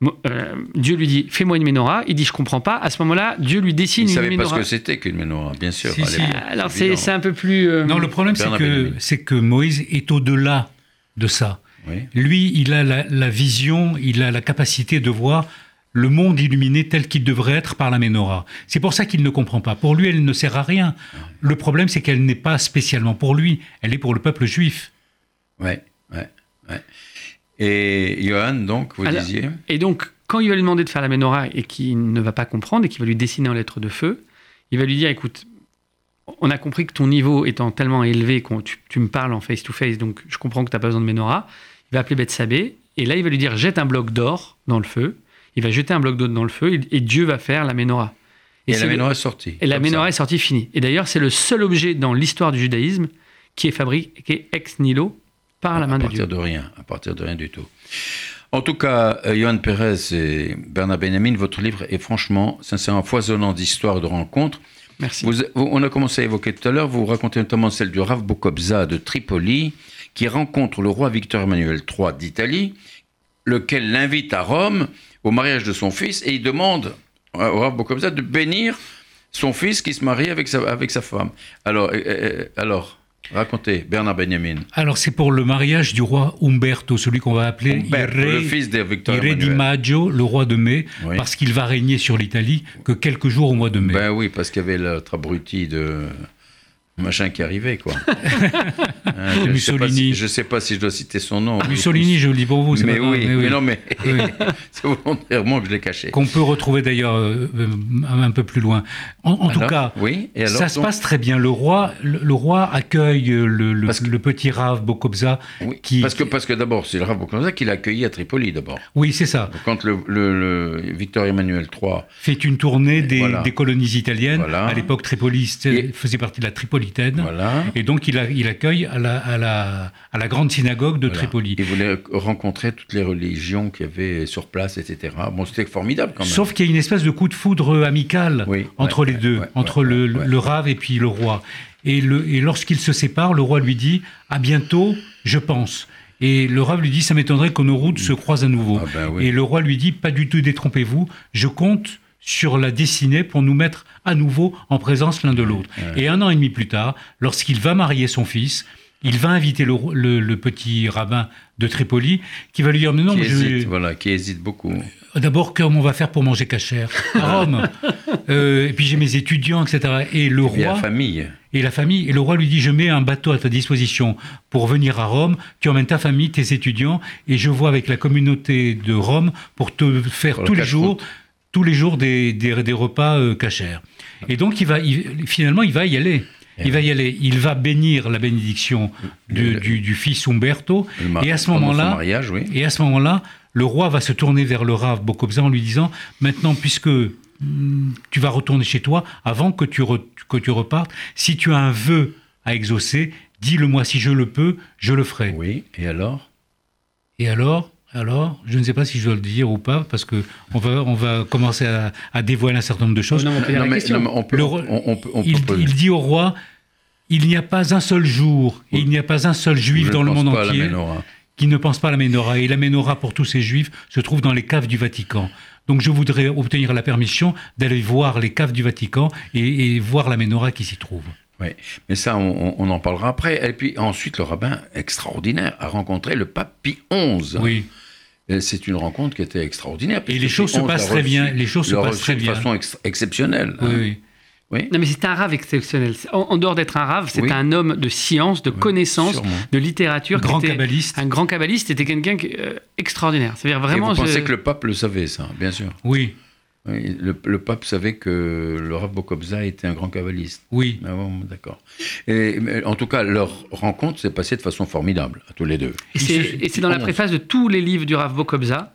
Mo- euh, Dieu lui dit Fais-moi une menorah. Il dit Je comprends pas. À ce moment-là, Dieu lui dessine Il ne une savait pas ce menorah. que c'était qu'une menorah, bien sûr. Si, si. Alors, c'est, un peu plus. euh, Non, le problème, c'est que, c'est que Moïse est au-delà de ça. Oui. Lui, il a la, la vision, il a la capacité de voir le monde illuminé tel qu'il devrait être par la menorah. C'est pour ça qu'il ne comprend pas. Pour lui, elle ne sert à rien. Le problème, c'est qu'elle n'est pas spécialement pour lui. Elle est pour le peuple juif. Ouais, ouais, ouais. Et Johan, donc, vous Alors- disiez Et donc, quand il va lui demander de faire la menorah et qu'il ne va pas comprendre et qu'il va lui dessiner en lettres de feu, il va lui dire écoute, on a compris que ton niveau étant tellement élevé que tu, tu me parles en face-to-face, donc je comprends que tu n'as pas besoin de menorah. Il va appeler Bethsabée et là, il va lui dire jette un bloc d'or dans le feu. Il va jeter un bloc d'or dans le feu et, et Dieu va faire la menorah. Et, la menorah est sortie. et la menorah est sortie finie. Et d'ailleurs, c'est le seul objet dans l'histoire du judaïsme qui est fabriqué ex nihilo par la main à de partir Dieu. de rien, à partir de rien du tout. En tout cas, euh, Johan Pérez et Bernard Benjamin, votre livre est franchement, sincèrement, foisonnant d'histoires et de rencontres. Merci. Vous- vous- on a commencé à évoquer tout à l'heure, vous racontez notamment celle du Rav Bokobza de Tripoli, qui rencontre le roi Victor Emmanuel III d'Italie, lequel l'invite à Rome au mariage de son fils, et il demande au Rav Bokobza de bénir son fils qui se marie avec sa, avec sa femme. Alors, euh, euh, alors, racontez, Bernard Benjamin. Alors, c'est pour le mariage du roi Umberto, celui qu'on va appeler Umberto, le fils de Victor Ire di. Maggio, le roi de mai, Oui. parce qu'il va régner sur l'Italie que quelques jours au mois de mai. Ben oui, parce qu'il y avait l'autre abruti de machin qui arrivait, quoi. Hein, je sais Mussolini. si- Je sais pas si je dois citer son nom. Mussolini, je le dis pour vous, Mais pas oui, mais non, mais Oui. c'est volontairement que je l'ai caché. qu'on peut retrouver d'ailleurs euh, euh, un peu plus loin. En, en tout cas, oui, et alors, ça se passe très bien. Le roi, le, le roi accueille euh, le, le- Parce que- le petit Rav Bokobza. Oui, qui- parce que, parce que d'abord, c'est le Rav Bokobza qui l'a accueilli à Tripoli, d'abord. Oui, c'est ça. Quand le, Victor Emmanuel III, Fait une tournée des, Voilà. des colonies italiennes. Voilà. À l'époque, Tripoli faisait partie de la Voilà, Et donc, il, a- il accueille à la, à, la, à la grande synagogue de voilà, Tripoli. il voulait rencontrer toutes les religions qu'il y avait sur place, etc. Bon, c'était formidable quand même. Sauf qu'il y a une espèce de coup de foudre amical Oui, entre ouais, les deux, ouais, entre ouais, le, le rave et puis le roi. Et, lorsqu'ils se séparent, le roi lui dit À bientôt, je pense. Et le rave lui dit Ça m'étonnerait que nos routes se croisent à nouveau. Ah ben oui. Et le roi lui dit Pas du tout, détrompez-vous, je compte sur la destinée pour nous mettre à nouveau en présence l'un de l'autre. Et un an et demi plus tard, lorsqu'il va marier son fils, il va inviter le, ro- le- le petit rabbin de Tripoli qui va lui dire Mais non, qui mais je- hésite, voilà, qui hésite beaucoup. D'abord, comment on va faire pour manger cachère à Rome Euh, Et puis j'ai mes étudiants, etc. Et le Et la roi famille. et la famille. Et le roi lui dit Je mets un bateau à ta disposition pour venir à Rome. Tu emmènes ta famille, tes étudiants, et je vois avec la communauté de Rome pour te faire Pour le tous les jours. Tous les jours des, des, des repas euh, cachers. Et donc, il va, il- finalement, il va y aller. Il va y aller. Il va bénir la bénédiction du, du fils Umberto. Et à ce moment-là, oui. et à ce moment-là, le roi va se tourner vers le Rav Bokobza en lui disant Maintenant, puisque hum, tu vas retourner chez toi, avant que tu, re- que tu repartes, si tu as un vœu à exaucer, dis-le-moi si je le peux, je le ferai. Oui, et alors? Et alors alors, je ne sais pas si je dois le dire ou pas, parce que on va, on va commencer à, à dévoiler un certain nombre de choses. Il, dit au roi il n'y a pas un seul jour, et il n'y a pas un seul juif Je dans le monde entier qui ne pense pas à la menorah. Et la menorah pour tous ces juifs se trouve dans les caves du Vatican. Donc je voudrais obtenir la permission d'aller voir les caves du Vatican et, et voir la menorah qui s'y trouve. Oui, mais ça, on, on- on en parlera après. Et puis ensuite, le rabbin extraordinaire a rencontré le pape Pie XI. Oui. C'est une rencontre qui était extraordinaire. Et les choses Pie se passent très bien. Les choses se passent très de bien. façon ex- exceptionnelle. Oui, hein. oui. Oui, Non, mais c'est un rave exceptionnel. En, en dehors d'être un rave, c'est Oui. un homme de science, de connaissance, sûrement. de littérature. qui Grand était kabbaliste. Un grand kabbaliste, c'était quelqu'un euh, extraordinaire. C'est-à-dire vraiment. Et vous pensez je- que le pape le savait, ça, bien sûr. Oui, Oui, le, le pape savait que le Rav Bokobza était un grand kabbaliste. oui. Ah bon, d'accord. Et, mais en tout cas, leur rencontre s'est passée de façon formidable, à tous les deux. Et c'est dans la préface de tous les livres du Rav Bokobza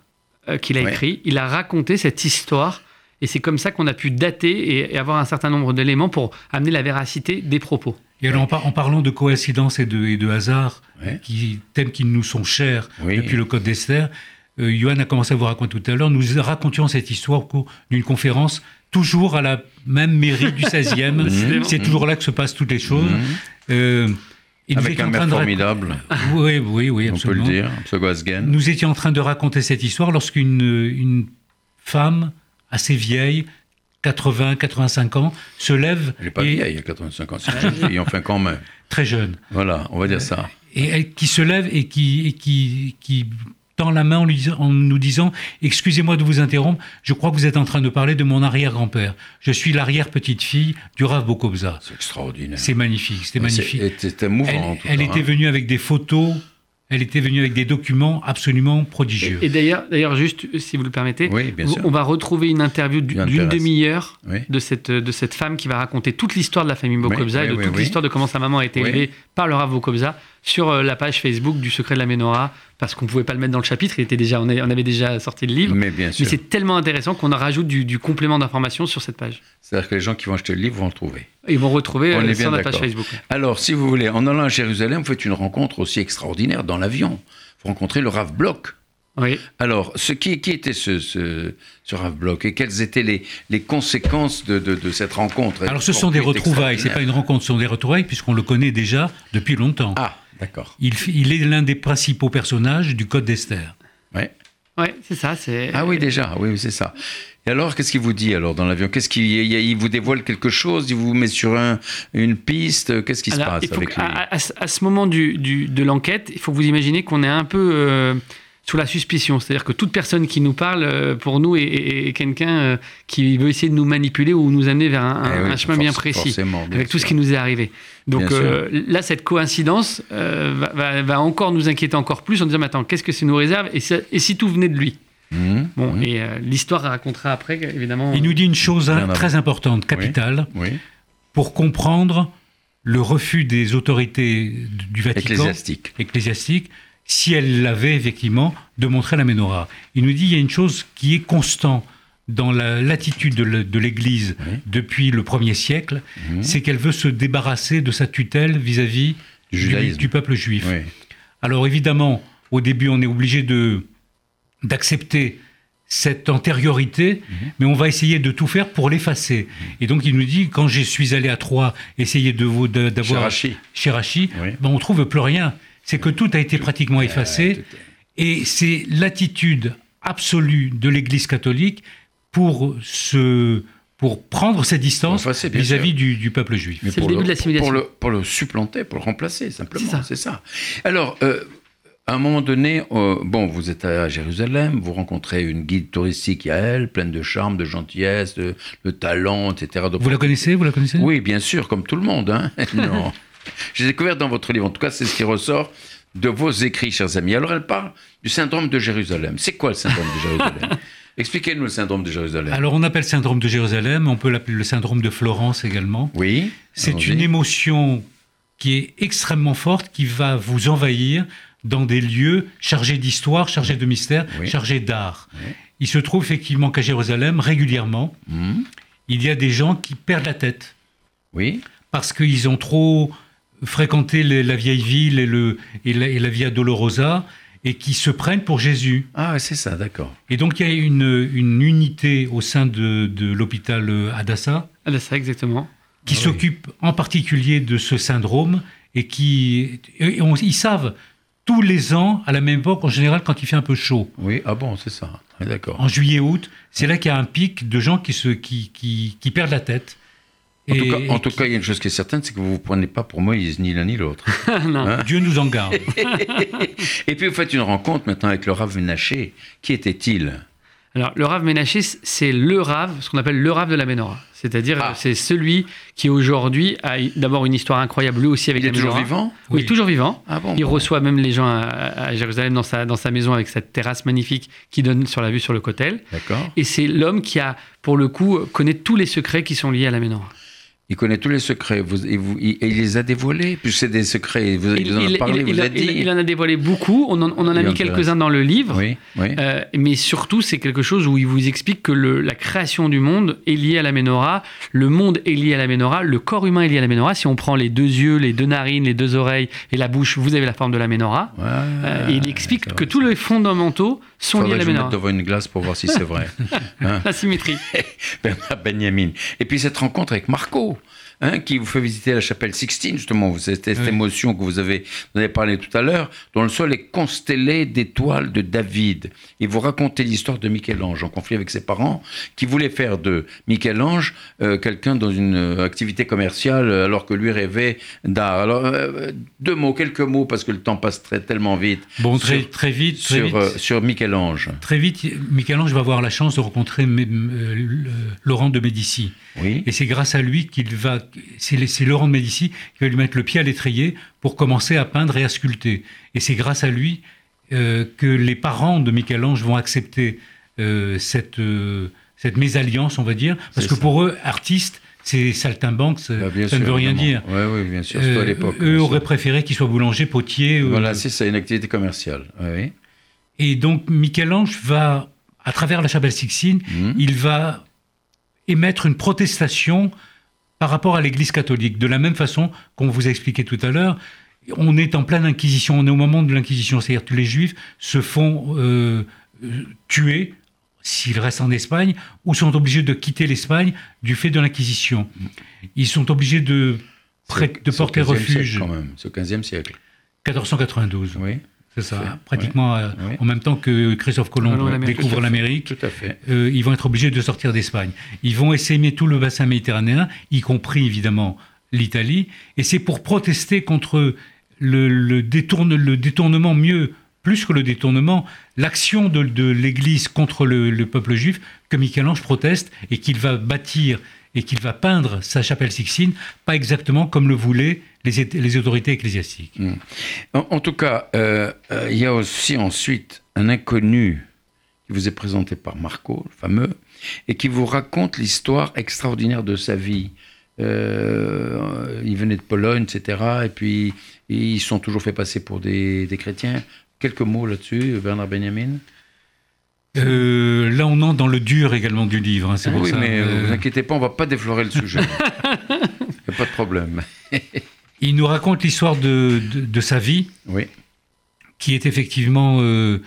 euh, qu'il a Ouais. écrit. Il a raconté cette histoire. Et c'est comme ça qu'on a pu dater et, et avoir un certain nombre d'éléments pour amener la véracité des propos. Et alors, en, par- en parlant de coïncidence et de, et de hasard, Ouais. qui, thèmes qui nous sont chers Oui. depuis le Code d'Esther, euh, Johan a commencé à vous raconter tout à l'heure, nous racontions cette histoire au cours d'une conférence, toujours à la même mairie du 16e. Décidément. C'est toujours là que se passent toutes les choses. Euh, et nous Avec un maire formidable, Oui, oui, oui, on peut absolument. le dire, ce Gosgen. Nous étions en train de raconter cette histoire lorsqu'une une femme assez vieille, 80, 85 ans, se lève Elle n'est pas et vieille, à 85 ans, c'est une fille, enfin quand même. très jeune. Voilà, on va dire ça. et elle- qui se lève et qui, et qui, qui tend la main en, lui disant- en nous disant Excusez-moi de vous interrompre, je crois que vous êtes en train de parler de mon arrière-grand-père. Je suis l'arrière-petite-fille du Rav Bokobza. C'est extraordinaire. C'est magnifique, c'était magnifique. et C'est émouvant, Elle, en tout elle était hein. venue avec des photos, elle était venue avec des documents absolument prodigieux. Et, et d'ailleurs, d'ailleurs, juste si vous le permettez, Oui, bien vous- sûr. on va retrouver une interview d'une demi-heure Oui. de cette, de cette femme qui va raconter toute l'histoire de la famille Bokobza Oui, et de oui, toute oui. l'histoire de comment sa maman a été Oui. élevée par le Rav Bokobza sur euh, la page Facebook du Secret de la Menorah, parce qu'on pouvait pas le mettre dans le chapitre, il était déjà, on, avait déjà sorti le livre. Mais bien Mais sûr. c'est tellement intéressant qu'on en rajoute du, du complément d'information sur cette page. C'est-à-dire que les gens qui vont acheter le livre vont le trouver. Ils vont retrouver On euh, est bien sur la page. Facebook. Alors, si vous voulez, en allant à Jérusalem, vous faites une rencontre aussi extraordinaire dans l'avion. Vous rencontrez le Rav Bloch. Oui. Alors, ce, qui, qui était ce, ce, ce Rav Bloch et quelles étaient les, les conséquences de, de- de cette rencontre Alors ce sont des retrouvailles, c'est pas une rencontre, ce sont des retrouvailles puisqu'on le connaît déjà depuis longtemps. Ah, d'accord. Il, est l'un des principaux personnages du Code d'Esther. Ouais. Ouais, c'est ça. C'est... Ah oui, déjà, oui, oui, c'est ça. Et alors, qu'est-ce qu'il vous dit alors dans l'avion? Qu'est-ce qu'il il, il vous dévoile quelque chose? Il vous met sur un, une piste? Qu'est-ce qui se passe avec que- lui? à, à ce- à ce moment du, du- de l'enquête, il faut que vous imaginez qu'on est un peu euh, sous la suspicion. C'est-à-dire que toute personne qui nous parle, euh, pour nous, est, est- est quelqu'un euh, qui veut essayer de nous manipuler ou nous amener vers un, Eh un- oui, un chemin bien précis, bien avec tout ce qui nous est arrivé. Donc euh, là, cette coïncidence euh, va, va- va encore nous inquiéter encore plus en disant, mais attends, qu'est-ce que c'est nous réserve et, ça- et si tout venait de lui? Mhm, Bon, mhm. et euh, l'histoire racontera après, évidemment. Il nous dit une chose hein, très importante, capitale, Oui, pour comprendre le refus des autorités du Vatican ecclésiastique. ecclésiastiques, si elles l'avaient effectivement, de montrer la menorah. Il nous dit il y a une chose qui est constante dans la- l'attitude de le- de l'Église Oui. depuis le premier siècle, Mhm. c'est qu'elle veut se débarrasser de sa tutelle vis-à-vis Du du, judaïsme. du peuple juif. Oui. Alors évidemment, au début, on est obligé de d'accepter cette antériorité, Mhm. mais on va essayer de tout faire pour l'effacer. Et donc il nous dit, quand je suis allé à Troyes, essayer de vous de- d'avoir Chirachi. chez Rachi, Oui. ben, on trouve plus rien. C'est que tout a été pratiquement effacé, tout et c'est l'attitude absolue de l'Église catholique pour se pour prendre ses distances Pour vis-à-vis du, du peuple juif. Mais C'est le pour début de. Pour le, pour le supplanter, pour le remplacer, simplement. C'est ça. C'est ça. Alors, euh, à un moment donné, euh, bon, vous êtes à Jérusalem, vous rencontrez une guide touristique à elle, pleine de charme, de gentillesse, de, de talent, etc. Donc- Vous la connaissez Vous la connaissez? Oui, bien sûr, comme tout le monde. Hein non. J'ai découvert dans votre livre, en tout cas, c'est ce qui ressort de vos écrits, chers amis. Alors, elle parle du syndrome de Jérusalem. C'est quoi le syndrome de Jérusalem? Expliquez-nous le syndrome de Jérusalem. Alors on appelle syndrome de Jérusalem, on peut l'appeler le syndrome de Florence également. oui. C'est une émotion qui est extrêmement forte, qui va vous envahir dans des lieux chargés d'histoire, chargés de mystère, Oui. chargés d'art. Oui. Il se trouve effectivement qu'à Jérusalem, régulièrement, Hmm. il y a des gens qui perdent la tête Oui. parce qu'ils ont trop fréquenté les- la vieille ville et, le, et, la, et la Via Dolorosa et qui se prennent pour Jésus. Ah, c'est ça, d'accord. Et donc il y a une, une unité au sein de, de l'hôpital Hadassah Ah, ça, exactement. qui Ah oui. s'occupe en particulier de ce syndrome et qui et on- ils savent tous les ans à la même époque en général quand il fait un peu chaud Oui. Ah bon, c'est ça. Ah, D'accord. en juillet août c'est là qu'il y a un pic de gens qui se qui, qui, qui perdent la tête En tout cas, en et tout qui- cas, il y a une chose qui est certaine, c'est que vous ne vous prenez pas pour Moïse, ni l'un ni l'autre. non. Dieu nous en garde Et puis vous faites une rencontre maintenant avec le Rav Menaché. Qui était-il? Alors, le Rav Ménaché, c'est le Rav, ce qu'on appelle le Rav de la Ménorah. C'est-à-dire, Ah. c'est celui qui aujourd'hui a d'abord une histoire incroyable, lui aussi avec Il est la toujours Ménorah. vivant? Oui, Oui. toujours vivant. Ah bon Il bon. reçoit même les gens à, à Jérusalem dans sa, dans sa maison avec cette terrasse magnifique qui donne sur la vue sur le Kotel. D'accord. Et c'est l'homme qui a, pour le coup, connaît tous les secrets qui sont liés à la Ménorah. Il connaît tous les secrets. Vous, et, vous- il, et il les a dévoilés Puisque c'est des secrets. Vous, il, en a il- parlé, il- vous il- a dit. il- il en a dévoilé beaucoup. On en, on en a mis quelques-uns dans le livre. Oui, oui. Euh, mais surtout, c'est quelque chose où il vous explique que le- la création du monde est liée à la Ménorah, le monde est lié à la Ménorah, le corps humain est lié à la Ménorah. Si on prend les deux yeux, les deux narines, les deux oreilles et la bouche, vous avez la forme de la Ménorah. Ouais, Euh, et il explique que tous les fondamentaux sont liés à la je me mette Ménorah. devant une glace pour voir si c'est vrai. Hein La symétrie. Benjamin. Et puis cette rencontre avec Marco, hein, qui vous fait visiter la chapelle Sixtine, justement. Cette Oui. émotion que vous avez, vous avez parlé tout à l'heure, dont le sol est constellé d'étoiles de David. Et vous racontez l'histoire de Michel-Ange, en conflit avec ses parents, qui voulaient faire de Michel-Ange euh, quelqu'un dans une euh, activité commerciale, euh, alors que lui rêvait d'art. Alors, euh, deux mots, quelques mots, parce que le temps passe très, tellement vite. bon très Sur- très vite très Sur, vite euh, sur Michel-Ange. très vite Michel-Ange va avoir la chance de rencontrer Laurent de Médicis Oui. Et c'est grâce à lui qu'il va. C'est Laurent de Médicis qui va lui mettre le pied à l'étrier pour commencer à peindre et à sculpter. Et c'est grâce à lui euh, que les parents de Michel-Ange vont accepter euh, cette, euh, cette mésalliance, on va dire. Parce que ça. pour eux, artistes, c'est saltimbanque, ça, Bah, ne veut rien évidemment. dire. Oui, oui, bien sûr, surtout à l'époque. eux sûr. auraient préféré qu'il soit boulanger, potier. Voilà, c'est ça, une activité commerciale. Oui, et donc Michel-Ange va, à travers la chapelle Sixtine, Mhm. il va émettre une protestation par rapport à l'Église catholique. De la même façon qu'on vous a expliqué tout à l'heure, on est en pleine Inquisition, on est au moment de l'Inquisition, c'est-à-dire que les Juifs se font euh, euh, tuer s'ils restent en Espagne, ou sont obligés de quitter l'Espagne du fait de l'Inquisition. Ils sont obligés de, porter 15e refuge. siècle, quand même, au 15e siècle. 1492, Oui, c'est ça, fait, pratiquement euh, en même temps que Christophe Colomb découvre l'Amérique. tout à fait. euh, ils vont être obligés de sortir d'Espagne. Ils vont essaimer tout le bassin méditerranéen, y compris évidemment l'Italie, et c'est pour protester contre le, le détourne- le détournement, mieux, plus que le détournement, l'action de, de l'Église contre le, le peuple juif, que Michel-Ange proteste et qu'il va bâtir et qu'il va peindre sa chapelle Sixtine, pas exactement comme le voulaient les, autorités ecclésiastiques. En, en tout cas, euh, euh, il y a aussi ensuite un inconnu qui vous est présenté par Marco, le fameux, et qui vous raconte l'histoire extraordinaire de sa vie. Euh, il venait de Pologne, etc. Et puis, ils sont toujours fait passer pour des, des chrétiens. Quelques mots là-dessus, Bernard Benjamin? Euh, là, on entre dans le dur également du livre. hein, c'est pour Oui, ça. mais euh, vous inquiétez pas, on va pas déflorer le sujet. Il n'y a pas de problème. Il nous raconte l'histoire de, de- de sa vie, Oui, qui est effectivement euh,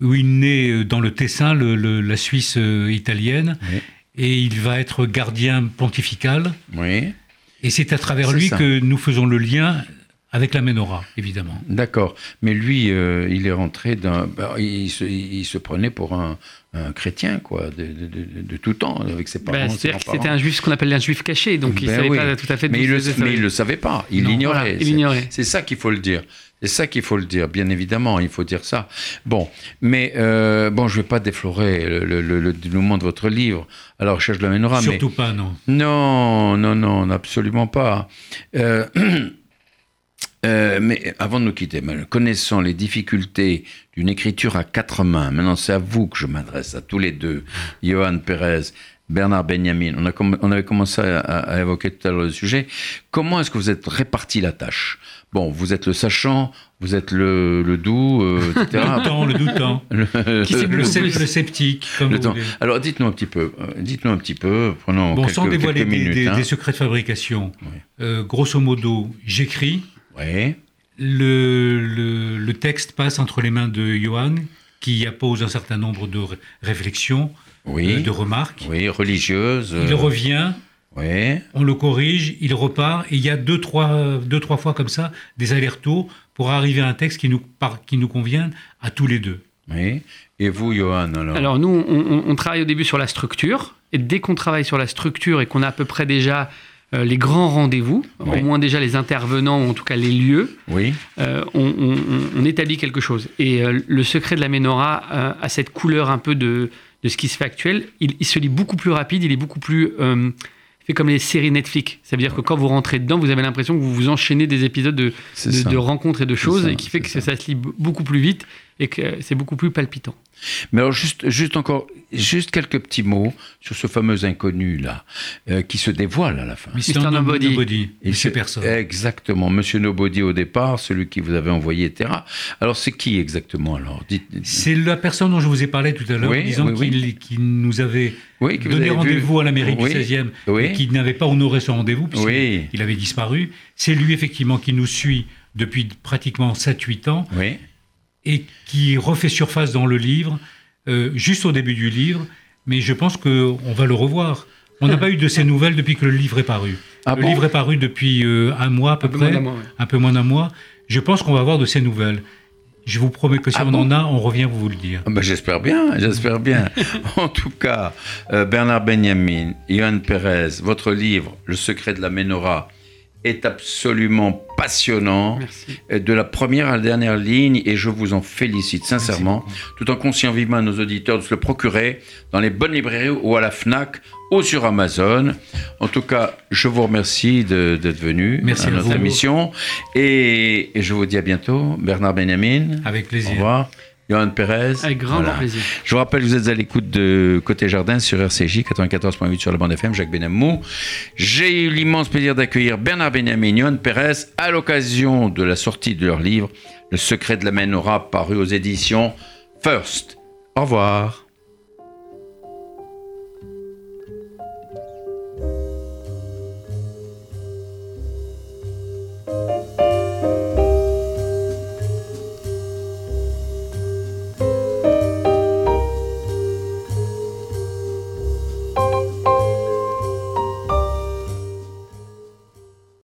où il naît euh, dans le Tessin, le- le- la Suisse euh, italienne, Oui. et il va être gardien pontifical. oui. Et c'est à travers lui ça. que nous faisons le lien avec la Menorah, évidemment. D'accord. Mais lui, euh, il est rentré d'un. bah, il, se, il se prenait pour un, un chrétien, quoi, de, de- de- de tout temps, avec ses parents. Bah, ses C'est-à-dire que c'était un juif, ce qu'on appelle un juif caché, donc il Ben ne savait oui. pas tout à fait Mais il, le, mais il le savait pas. Il l'ignorait. voilà, il C'est- l'ignorait. C'est ça qu'il faut le dire. C'est ça qu'il faut le dire, bien évidemment, il faut dire ça. Bon, mais euh, bon, je ne vais pas déflorer le, le- le- le dénouement de votre livre la recherche de la Menorah, mais Surtout pas, non. non, non, non, absolument pas. Euh, Euh, mais avant de nous quitter, connaissant les difficultés d'une écriture à quatre mains, maintenant c'est à vous que je m'adresse, à tous les deux, Johan Pérez, Bernard Benjamin, on, a on avait commencé à, évoquer tout à l'heure le sujet. Comment est-ce que vous êtes réparti la tâche? Bon, vous êtes le sachant, vous êtes le, doux, euh, etc. le doutant, le doutant. Le, le, sceptique. Comme le temps. Alors, dites-nous un petit peu. Euh, dites-nous un petit peu. Prenons bon, quelques, sans dévoiler des, hein. des, secrets de fabrication. Euh, grosso modo, j'écris. Oui. Le, le, texte passe entre les mains de Johan, qui appose un certain nombre de réflexions, de remarques. Oui, religieuses. Il revient. Oui. On le corrige, il repart, et il y a deux, trois, deux, trois fois comme ça des allers-retours pour arriver à un texte qui nous, qui nous convient à tous les deux. Oui. Et vous, Johan alors? Alors, nous, on, travaille au début sur la structure. Et dès qu'on travaille sur la structure et qu'on a à peu près déjà euh, les grands rendez-vous, au moins déjà les intervenants, ou en tout cas les lieux, oui. Euh, on, établit quelque chose. Et euh, le secret de la menorah a cette couleur un peu de, de ce qui se fait actuel. Il, il, se lit beaucoup plus rapide, il est beaucoup plus fait comme les séries Netflix. Ça veut dire que quand vous rentrez dedans, vous avez l'impression que vous vous enchaînez des épisodes de, de, rencontres et de choses, et qui fait que ça. se lit beaucoup plus vite et que c'est beaucoup plus palpitant. Mais alors juste, juste encore, juste quelques petits mots sur ce fameux inconnu là, euh, qui se dévoile à la fin. Mr. Nobody. Nobody. Monsieur personne. Exactement, Monsieur Nobody au départ, celui qui vous avait envoyé, etc. Alors c'est qui exactement alors? C'est la personne dont je vous ai parlé tout à l'heure, disant qu'il nous avait donné rendez-vous à la mairie du 16e, et qui n'avait pas honoré ce rendez-vous, puisqu'il avait disparu. C'est lui effectivement qui nous suit depuis pratiquement 7-8 ans. Oui et qui refait surface dans le livre, euh, juste au début du livre, mais je pense qu'on va le revoir. On n'a pas eu de ces nouvelles depuis que le livre est paru. Ah le livre est paru depuis euh, un mois à peu près, un peu moins d'un mois. Je pense qu'on va avoir de ces nouvelles. Je vous promets que si ah on en a, on revient vous le dire. Ah ben j'espère bien, j'espère bien. en tout cas, euh, Bernard Benjamin, Johan Pérez, votre livre, Le secret de la menorah, est absolument passionnant, de la première à la dernière ligne, et je vous en félicite sincèrement, tout en conscient vivement à nos auditeurs de se le procurer dans les bonnes librairies ou à la FNAC ou sur Amazon. En tout cas, je vous remercie d'être venu Merci à, notre émission, et, et, je vous dis à bientôt. Bernard Benjamin. Avec plaisir. Au revoir. Johan Pérez. Avec grand, plaisir. Je vous rappelle, vous êtes à l'écoute de Côté Jardin sur RCJ 94.8 sur la bande FM, Jacques Benamou. J'ai eu l'immense plaisir d'accueillir Bernard Benjamin, Johan Pérez, à l'occasion de la sortie de leur livre Le secret de la menorah, paru aux éditions First. Au revoir.